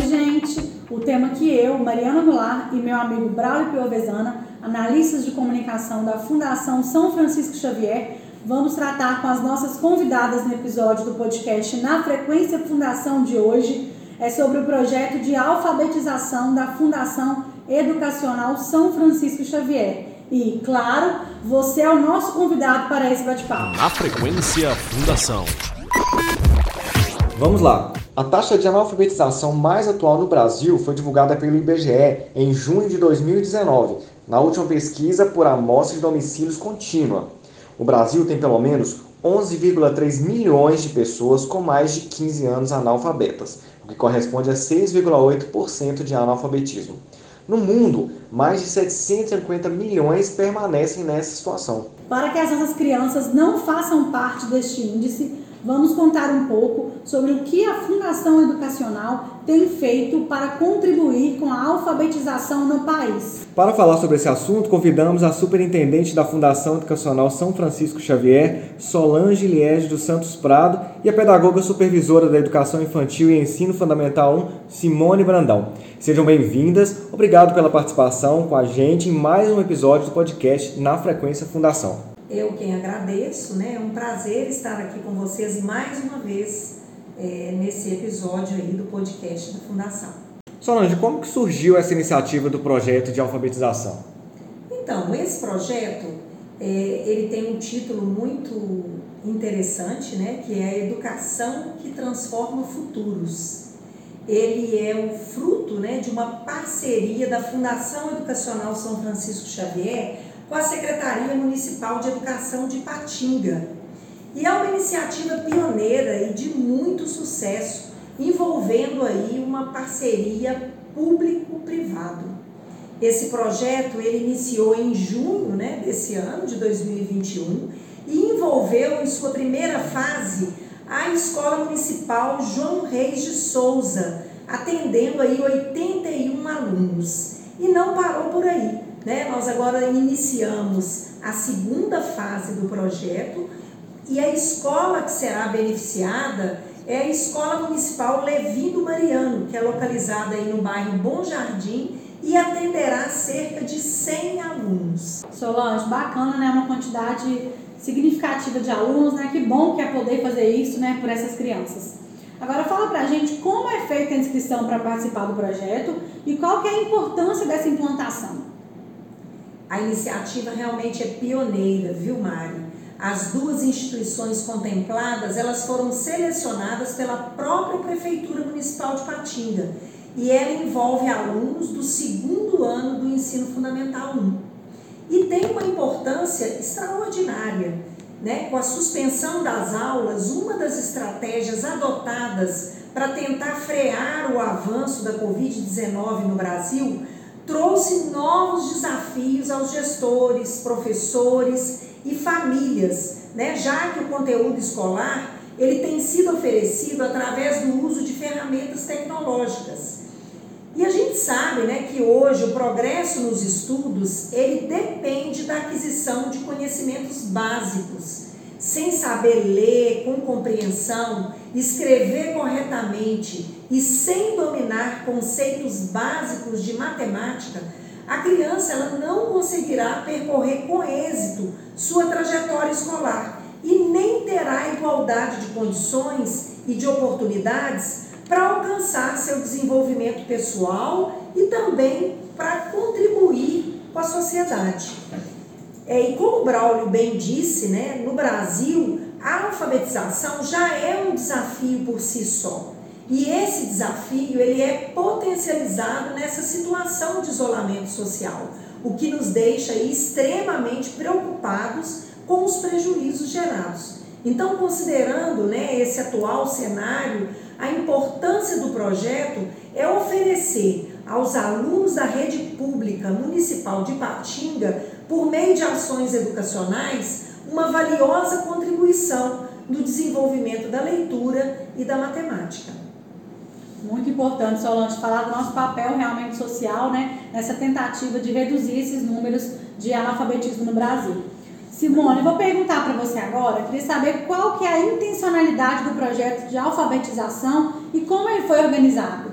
Oi, gente! O tema que eu, Mariana Goulart e meu amigo Braulio Piovesana, analistas de comunicação da Fundação São Francisco Xavier, vamos tratar com as nossas convidadas no episódio do podcast Na Frequência Fundação de hoje, é sobre o projeto de alfabetização da Fundação Educacional São Francisco Xavier. E, claro, você é o nosso convidado para esse bate-papo. Na Frequência Fundação. Vamos lá. A taxa de analfabetização mais atual no Brasil foi divulgada pelo IBGE em junho de 2019, na última pesquisa por amostra de domicílios contínua. O Brasil tem pelo menos 11,3 milhões de pessoas com mais de 15 anos analfabetas, o que corresponde a 6,8% de analfabetismo. No mundo, mais de 750 milhões permanecem nessa situação. Para que as nossas crianças não façam parte deste índice, vamos contar um pouco sobre o que a Fundação Educacional tem feito para contribuir com a alfabetização no país. Para falar sobre esse assunto, convidamos a superintendente da Fundação Educacional São Francisco Xavier, Solange Liege dos Santos Prado, e a pedagoga supervisora da Educação Infantil e Ensino Fundamental 1, Simone Brandão. Sejam bem-vindas, obrigado pela participação com a gente em mais um episódio do podcast Na Frequência Fundação. Eu quem agradeço, né? É um prazer estar aqui com vocês mais uma vez é, nesse episódio aí do podcast da Fundação. Solange, como que surgiu essa iniciativa do projeto de alfabetização? Então, esse projeto, é, ele tem um título muito interessante, né? Que é a Educação que Transforma Futuros. Ele é o fruto né, de uma parceria da Fundação Educacional São Francisco Xavier com a Secretaria Municipal de Educação de Patinga. E é uma iniciativa pioneira e de muito sucesso, envolvendo aí uma parceria público-privado. Esse projeto ele iniciou em junho né, desse ano, de 2021, e envolveu em sua primeira fase a Escola Municipal João Reis de Souza, atendendo aí 81 alunos. E não parou por aí. Né? Nós agora iniciamos a segunda fase do projeto e a escola que será beneficiada é a Escola Municipal Levindo Mariano, que é localizada aí no bairro Bom Jardim e atenderá cerca de 100 alunos. Solange, bacana, né? Uma quantidade significativa de alunos, né? Que bom que é poder fazer isso, né, por essas crianças. Agora fala pra gente como é feita a inscrição para participar do projeto e qual que é a importância dessa implantação. A iniciativa realmente é pioneira, viu, Mari? As duas instituições contempladas, elas foram selecionadas pela própria Prefeitura Municipal de Patinga e ela envolve alunos do segundo ano do ensino fundamental 1. E tem uma importância extraordinária, né? Com a suspensão das aulas, uma das estratégias adotadas para tentar frear o avanço da Covid-19 no Brasil trouxe novos desafios aos gestores, professores e famílias, né? já que o conteúdo escolar ele tem sido oferecido através do uso de ferramentas tecnológicas. E a gente sabe né, que hoje o progresso nos estudos ele depende da aquisição de conhecimentos básicos. Sem saber ler com compreensão, escrever corretamente e sem dominar conceitos básicos de matemática, a criança ela não conseguirá percorrer com êxito sua trajetória escolar e nem terá igualdade de condições e de oportunidades para alcançar seu desenvolvimento pessoal e também para contribuir com a sociedade. É, e como o Braulio bem disse, né, no Brasil, a alfabetização já é um desafio por si só. E esse desafio ele é potencializado nessa situação de isolamento social, o que nos deixa extremamente preocupados com os prejuízos gerados. Então, considerando né, esse atual cenário, a importância do projeto é oferecer aos alunos da rede pública municipal de Patinga, por meio de ações educacionais, uma valiosa contribuição no desenvolvimento da leitura e da matemática. Muito importante, Solange, falar do nosso papel realmente social, né, nessa tentativa de reduzir esses números de analfabetismo no Brasil. Simone, vou perguntar para você agora, queria saber qual que é a intencionalidade do projeto de alfabetização e como ele foi organizado.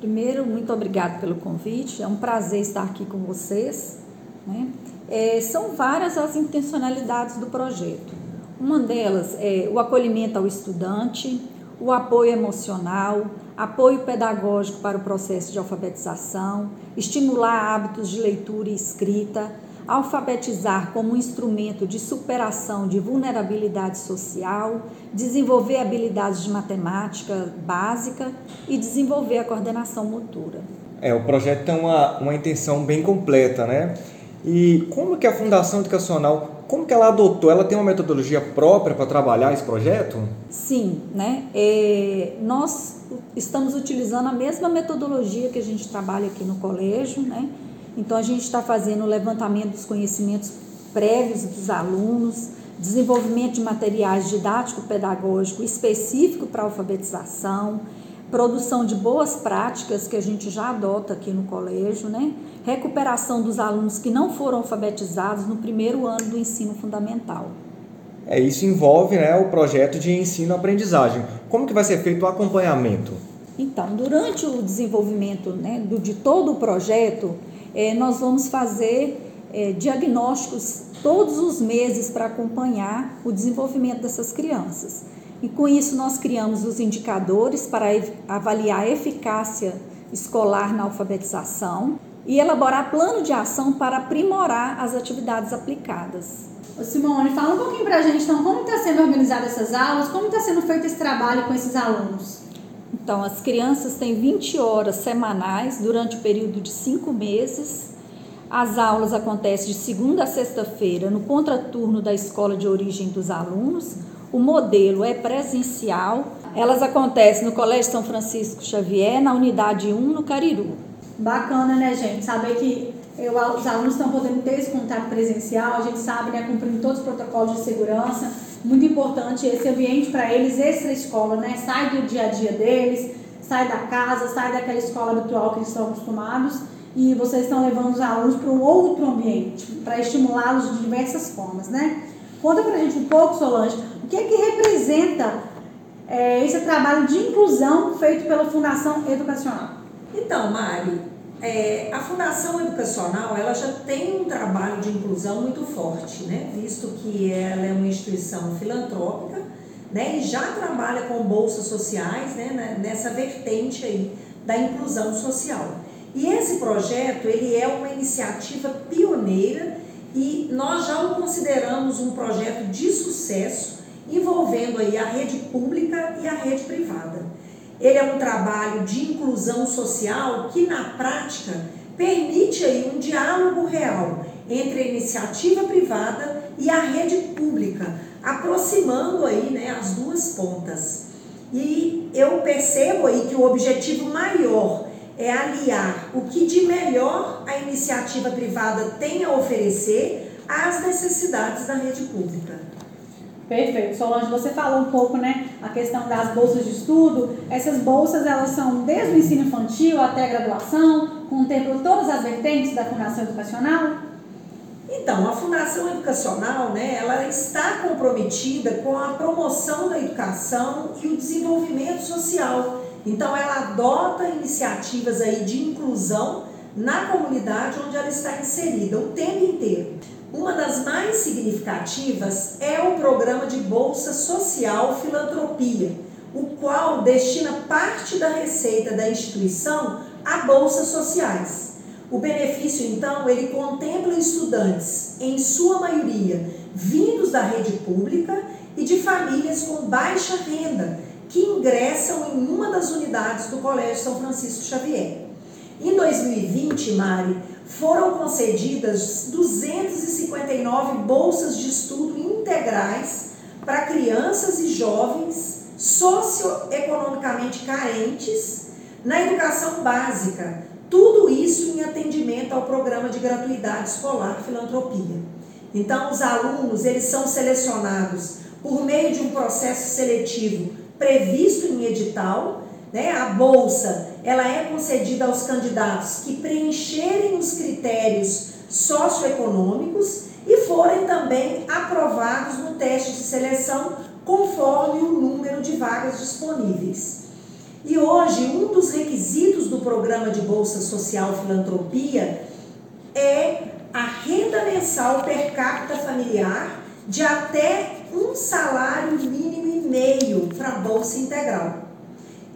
Primeiro, muito obrigado pelo convite. É um prazer estar aqui com vocês. Né? É, são várias as intencionalidades do projeto. Uma delas é o acolhimento ao estudante, o apoio emocional, apoio pedagógico para o processo de alfabetização, estimular hábitos de leitura e escrita, alfabetizar como instrumento de superação de vulnerabilidade social, desenvolver habilidades de matemática básica e desenvolver a coordenação motora. É, o projeto tem uma, uma intenção bem completa, né? E como que a Fundação Educacional, como que ela adotou? Ela tem uma metodologia própria para trabalhar esse projeto? Sim, né? É, nós estamos utilizando a mesma metodologia que a gente trabalha aqui no colégio, né? Então a gente está fazendo o levantamento dos conhecimentos prévios dos alunos, desenvolvimento de materiais didático-pedagógico específico para alfabetização, produção de boas práticas que a gente já adota aqui no colégio, né? Recuperação dos alunos que não foram alfabetizados no primeiro ano do ensino fundamental. É, isso envolve né, o projeto de ensino-aprendizagem. Como que vai ser feito o acompanhamento? Então, durante o desenvolvimento né, do, de todo o projeto, é, nós vamos fazer é, diagnósticos todos os meses para acompanhar o desenvolvimento dessas crianças. E com isso nós criamos os indicadores para avaliar a eficácia escolar na alfabetização e elaborar plano de ação para aprimorar as atividades aplicadas. Ô Simone, fala um pouquinho para a gente, então, como está sendo organizada essas aulas, como está sendo feito esse trabalho com esses alunos? Então, as crianças têm 20 horas semanais durante o período de cinco meses. As aulas acontecem de segunda a sexta-feira no contraturno da escola de origem dos alunos. O modelo é presencial. Elas acontecem no Colégio São Francisco Xavier, na unidade 1, no Cariru. Bacana, né, gente? Saber que eu, os alunos estão podendo ter esse contato presencial, a gente sabe, né, cumprindo todos os protocolos de segurança muito importante esse ambiente para eles extra-escola, né? Sai do dia a dia deles, sai da casa, sai daquela escola habitual que eles estão acostumados e vocês estão levando os alunos para um outro ambiente, para estimulá-los de diversas formas, né? Conta para a gente um pouco, Solange, o que é que representa é, esse trabalho de inclusão feito pela Fundação Educacional? Então, Mari, é, a Fundação Educacional ela já tem um trabalho de inclusão muito forte, né? visto que ela é uma instituição filantrópica né? e já trabalha com bolsas sociais né? nessa vertente aí da inclusão social. E esse projeto ele é uma iniciativa pioneira e nós já o consideramos um projeto de sucesso envolvendo aí a rede pública e a rede privada. Ele é um trabalho de inclusão social que, na prática, permite aí um diálogo real entre a iniciativa privada e a rede pública, aproximando aí né, as duas pontas. E eu percebo aí que o objetivo maior é aliar o que de melhor a iniciativa privada tem a oferecer às necessidades da rede pública. Perfeito. Solange, você falou um pouco, né, a questão das bolsas de estudo. Essas bolsas, elas são desde o ensino infantil até a graduação, contemplam todas as vertentes da Fundação Educacional? Então, a Fundação Educacional, né, ela está comprometida com a promoção da educação e o desenvolvimento social. Então, ela adota iniciativas aí de inclusão na comunidade onde ela está inserida o tempo inteiro. Uma das mais significativas é o programa de Bolsa Social Filantropia, o qual destina parte da receita da instituição a bolsas sociais. O benefício, então, ele contempla estudantes, em sua maioria, vindos da rede pública e de famílias com baixa renda, que ingressam em uma das unidades do Colégio São Francisco Xavier. Em 2020, Mari, foram concedidas 259 bolsas de estudo integrais para crianças e jovens socioeconomicamente carentes na educação básica. Tudo isso em atendimento ao programa de gratuidade escolar Filantropia. Então, os alunos, eles são selecionados por meio de um processo seletivo previsto em edital, né? A bolsa ela é concedida aos candidatos que preencherem os critérios socioeconômicos e forem também aprovados no teste de seleção conforme o número de vagas disponíveis. E hoje, um dos requisitos do programa de Bolsa Social Filantropia é a renda mensal per capita familiar de até um salário mínimo meio para a Bolsa Integral.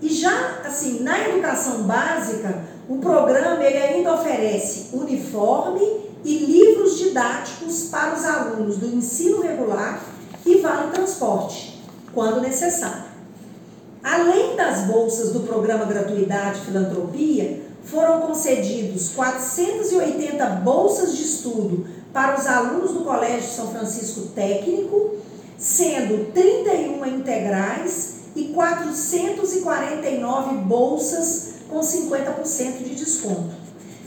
E já, assim, na educação básica, o programa ele ainda oferece uniforme e livros didáticos para os alunos do ensino regular e vale transporte, quando necessário. Além das bolsas do programa Gratuidade Filantropia, foram concedidos 480 bolsas de estudo para os alunos do Colégio São Francisco Técnico, sendo 31 integrais e 449 bolsas com 50% de desconto.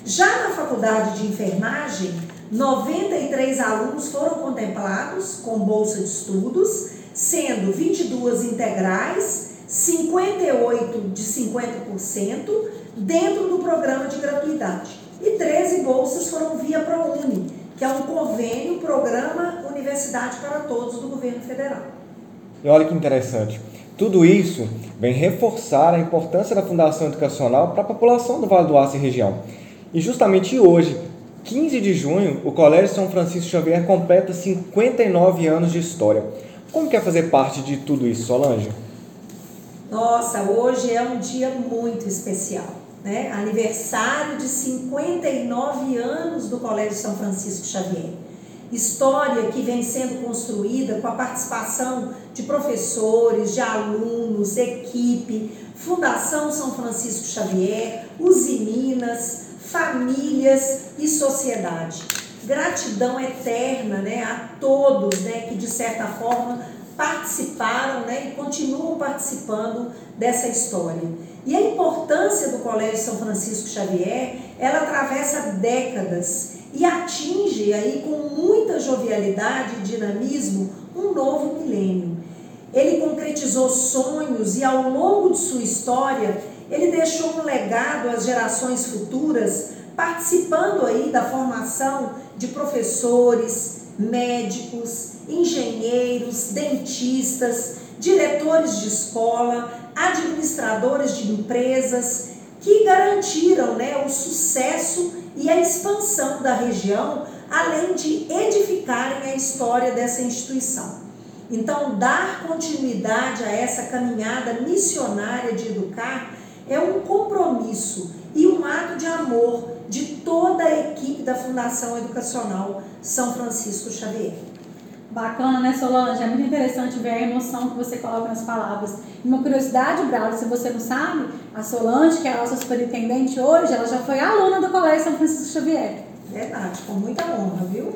Já na faculdade de enfermagem, 93 alunos foram contemplados com bolsa de estudos, sendo 22 integrais 58 de 50% dentro do programa de gratuidade. E 13 bolsas foram via ProUni, que é um convênio, programa Universidade para Todos do governo federal. E olha que interessante. Tudo isso vem reforçar a importância da Fundação Educacional para a população do Vale do Aço e região. E justamente hoje, 15 de junho, o Colégio São Francisco Xavier completa 59 anos de história. Como quer fazer parte de tudo isso, Solange? Nossa, hoje é um dia muito especial, né? Aniversário de 59 anos do Colégio São Francisco Xavier. História que vem sendo construída com a participação de professores, de alunos, equipe, Fundação São Francisco Xavier, Usiminas, famílias e sociedade. Gratidão eterna né, a todos né, que, de certa forma, participaram né, e continuam participando dessa história. E a importância do Colégio São Francisco Xavier, ela atravessa décadas e atinge aí com muita jovialidade e dinamismo um novo milênio. Ele concretizou sonhos e ao longo de sua história, ele deixou um legado às gerações futuras, participando aí da formação de professores, médicos, engenheiros, dentistas, diretores de escola, administradores de empresas, que garantiram né, o sucesso e a expansão da região, além de edificarem a história dessa instituição. Então, dar continuidade a essa caminhada missionária de educar é um compromisso e um ato de amor de toda a equipe da Fundação Educacional São Francisco Xavier. Bacana, né, Solange? É muito interessante ver a emoção que você coloca nas palavras. E uma curiosidade, Braulio, se você não sabe, a Solange, que é a nossa superintendente hoje, ela já foi aluna do Colégio São Francisco Xavier. Verdade, com muita honra, viu?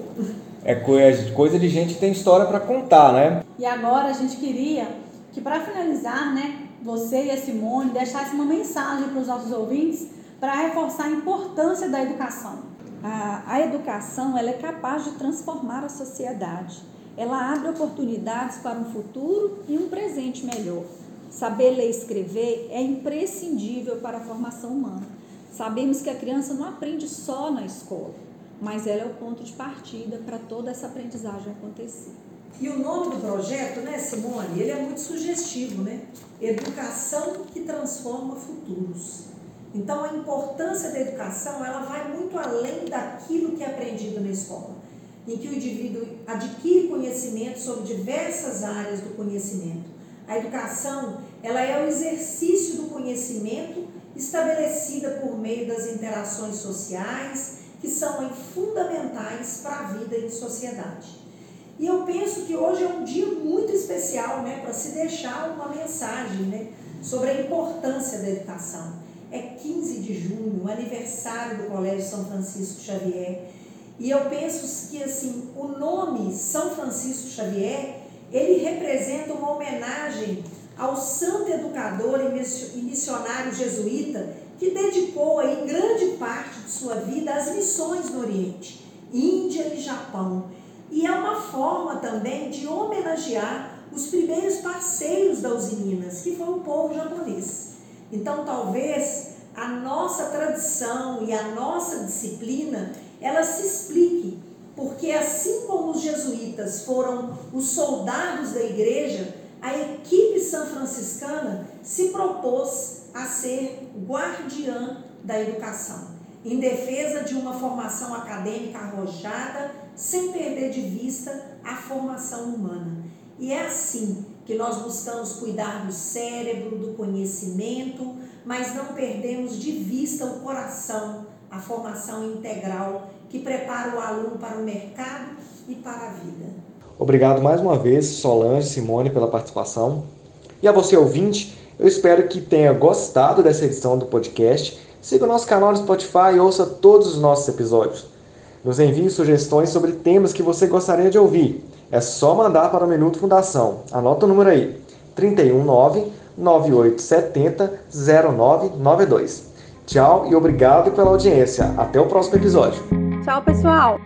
É coisa de gente que tem história para contar, né? E agora a gente queria que, para finalizar, né, você e a Simone deixassem uma mensagem para os nossos ouvintes para reforçar a importância da educação. A, a educação ela é capaz de transformar a sociedade ela abre oportunidades para um futuro e um presente melhor. Saber ler e escrever é imprescindível para a formação humana. Sabemos que a criança não aprende só na escola, mas ela é o ponto de partida para toda essa aprendizagem acontecer. E o nome do projeto, né, Simone, ele é muito sugestivo, né? Educação que transforma futuros. Então, a importância da educação, ela vai muito além daquilo que é aprendido na escola em que o indivíduo adquire conhecimento sobre diversas áreas do conhecimento. A educação, ela é o exercício do conhecimento estabelecida por meio das interações sociais, que são fundamentais para a vida em sociedade. E eu penso que hoje é um dia muito especial né, para se deixar uma mensagem né, sobre a importância da educação. É 15 de junho, aniversário do Colégio São Francisco Xavier. E eu penso que assim, o nome São Francisco Xavier, ele representa uma homenagem ao santo educador e missionário jesuíta que dedicou aí grande parte de sua vida às missões no Oriente, Índia e Japão. E é uma forma também de homenagear os primeiros parceiros da Usiminas, que foi o povo japonês. Então, talvez a nossa tradição e a nossa disciplina ela se explique, porque assim como os jesuítas foram os soldados da igreja, a equipe são franciscana se propôs a ser guardiã da educação, em defesa de uma formação acadêmica arrojada, sem perder de vista a formação humana. E é assim que nós buscamos cuidar do cérebro, do conhecimento, mas não perdemos de vista o coração, a formação integral que prepara o aluno para o mercado e para a vida. Obrigado mais uma vez, Solange Simone, pela participação. E a você, ouvinte, eu espero que tenha gostado dessa edição do podcast. Siga o nosso canal no Spotify e ouça todos os nossos episódios. Nos envie sugestões sobre temas que você gostaria de ouvir. É só mandar para o Minuto Fundação. Anota o número aí: 319 9870 0992. Tchau e obrigado pela audiência. Até o próximo episódio. Tchau, pessoal!